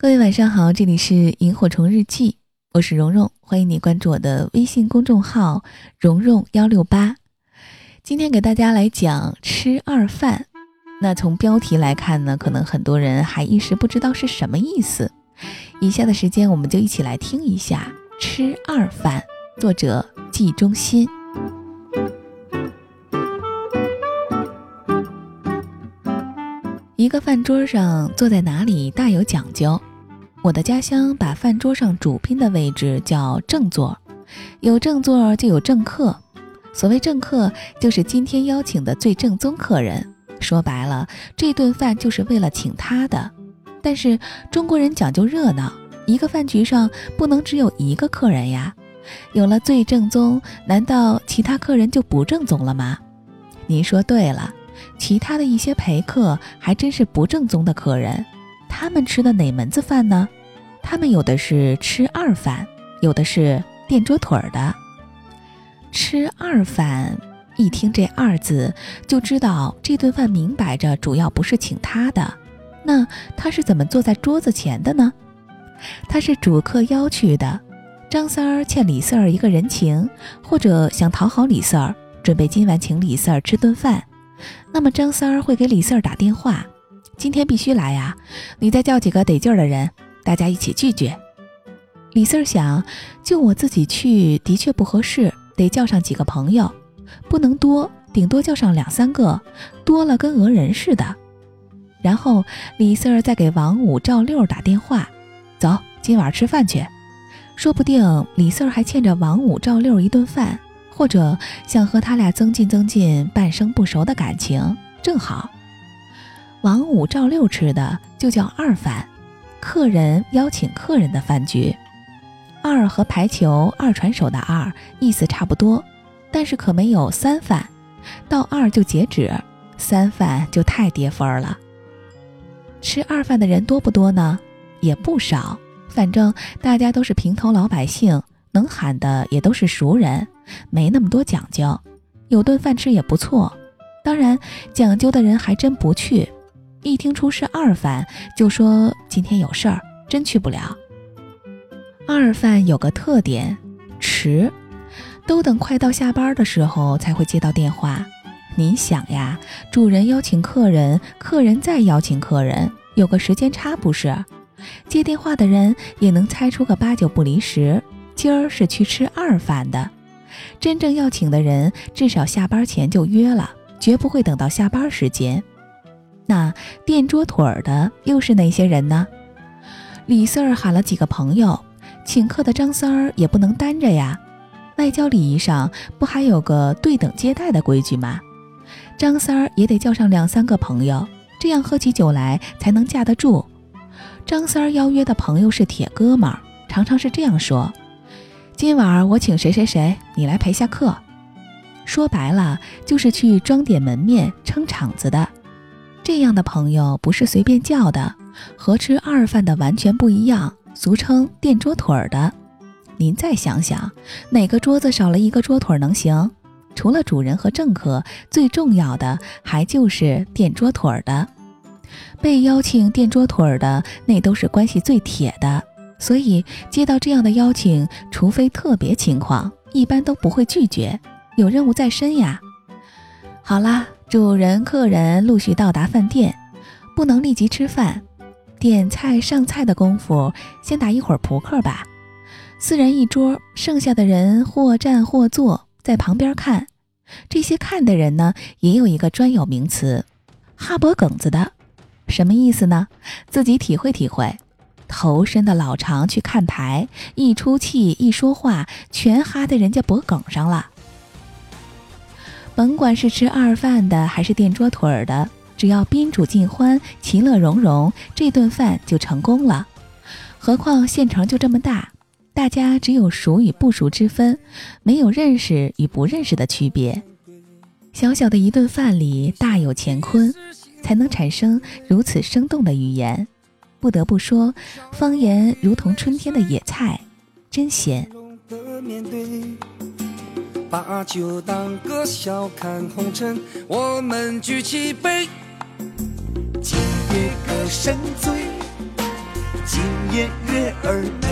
各位晚上好，这里是萤火虫日记，我是蓉蓉，欢迎你关注我的微信公众号蓉蓉幺六八。今天给大家来讲吃二饭。那从标题来看呢，可能很多人还一时不知道是什么意思。以下的时间，我们就一起来听一下《吃二饭》，作者季中心。一个饭桌上坐在哪里大有讲究。我的家乡把饭桌上主宾的位置叫正座，有正座就有正客。所谓正客，就是今天邀请的最正宗客人。说白了，这顿饭就是为了请他的。但是中国人讲究热闹，一个饭局上不能只有一个客人呀。有了最正宗，难道其他客人就不正宗了吗？您说对了，其他的一些陪客还真是不正宗的客人。他们吃的哪门子饭呢？他们有的是吃二饭，有的是垫桌腿儿的。吃二饭，一听这二字就知道这顿饭明摆着主要不是请他的。那他是怎么坐在桌子前的呢？他是主客邀去的。张三儿欠李四儿一个人情，或者想讨好李四儿，准备今晚请李四儿吃顿饭。那么张三儿会给李四儿打电话。今天必须来呀！你再叫几个得劲儿的人，大家一起聚聚。李四儿想，就我自己去的确不合适，得叫上几个朋友，不能多，顶多叫上两三个，多了跟讹人似的。然后李四儿再给王五、赵六打电话，走，今晚吃饭去。说不定李四儿还欠着王五、赵六一顿饭，或者想和他俩增进增进半生不熟的感情，正好。王五、赵六吃的就叫二饭，客人邀请客人的饭局。二和排球二传手的二意思差不多，但是可没有三饭，到二就截止，三饭就太跌分了。吃二饭的人多不多呢？也不少，反正大家都是平头老百姓，能喊的也都是熟人，没那么多讲究，有顿饭吃也不错。当然，讲究的人还真不去。一听出是二饭，就说今天有事儿，真去不了。二饭有个特点，迟，都等快到下班的时候才会接到电话。您想呀，主人邀请客人，客人再邀请客人，有个时间差不是？接电话的人也能猜出个八九不离十，今儿是去吃二饭的。真正要请的人，至少下班前就约了，绝不会等到下班时间。那垫桌腿儿的又是哪些人呢？李四儿喊了几个朋友，请客的张三儿也不能单着呀。外交礼仪上不还有个对等接待的规矩吗？张三儿也得叫上两三个朋友，这样喝起酒来才能架得住。张三儿邀约的朋友是铁哥们儿，常常是这样说：“今晚我请谁谁谁，你来陪下客。”说白了就是去装点门面、撑场子的。这样的朋友不是随便叫的，和吃二饭的完全不一样，俗称垫桌腿儿的。您再想想，哪个桌子少了一个桌腿能行？除了主人和正客，最重要的还就是垫桌腿儿的。被邀请垫桌腿儿的，那都是关系最铁的，所以接到这样的邀请，除非特别情况，一般都不会拒绝。有任务在身呀。好啦。主人、客人陆续到达饭店，不能立即吃饭。点菜上菜的功夫，先打一会儿扑克吧。四人一桌，剩下的人或站或坐在旁边看。这些看的人呢，也有一个专有名词——哈脖梗子的。什么意思呢？自己体会体会。头伸的老长去看牌，一出气一说话，全哈在人家脖梗上了。甭管是吃二饭的还是垫桌腿儿的，只要宾主尽欢、其乐融融，这顿饭就成功了。何况县城就这么大，大家只有熟与不熟之分，没有认识与不认识的区别。小小的一顿饭里大有乾坤，才能产生如此生动的语言。不得不说，方言如同春天的野菜，真鲜。把酒当歌，笑看红尘。我们举起杯，今夜歌，声醉，今夜月儿美，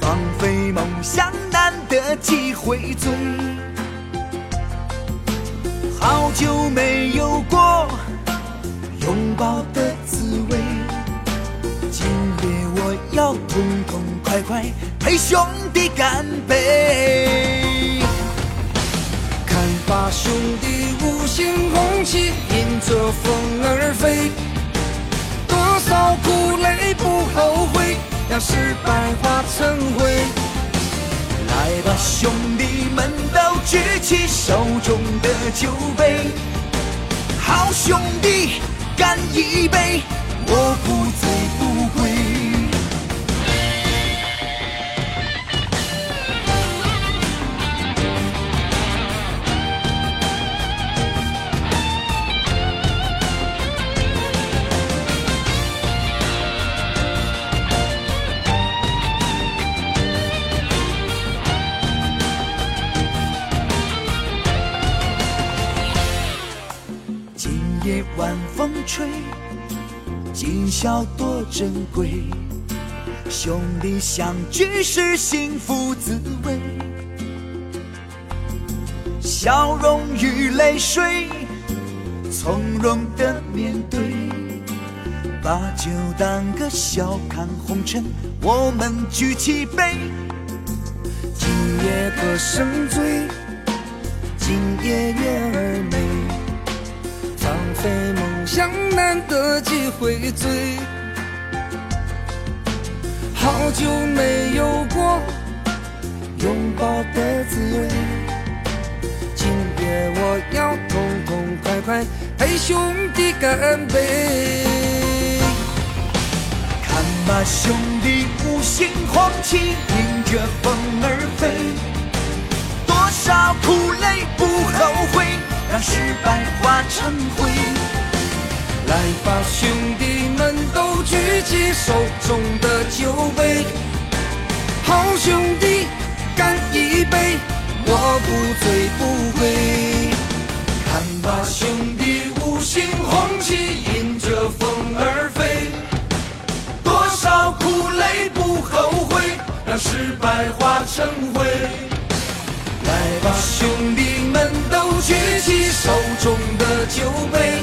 放飞梦想难得几回醉。好久没有过拥抱的滋味，今夜我要痛痛快快陪兄弟干杯。把，兄弟，五星红旗迎着风儿飞，多少苦累不后悔，让失败化成灰。来吧，兄弟们，都举起手中的酒杯，好兄弟干一杯，我不醉不归。夜晚风吹，今宵多珍贵。兄弟相聚是幸福滋味，笑容与泪水从容的面对，把酒当歌，笑看红尘，我们举起杯。今夜歌声醉，今夜月儿美，飞梦想难得几回醉。好久没有过拥抱的滋味，今夜我要痛痛快快陪兄弟干杯。看吧，兄弟，五星红旗迎着风儿飞，多少苦累不后悔，让失败化成灰。来吧，兄弟们，都举起手中的酒杯，好兄弟干一杯，我不醉不归。看吧，兄弟，五星红旗迎着风儿飞，多少苦累不后悔，让失败化成灰。举起手中的酒杯。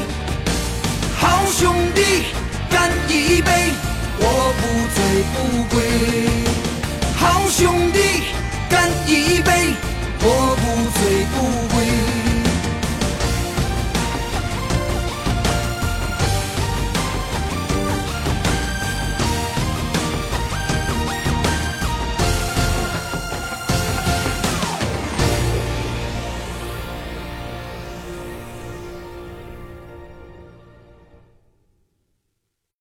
好兄弟，干一杯，我不醉不归。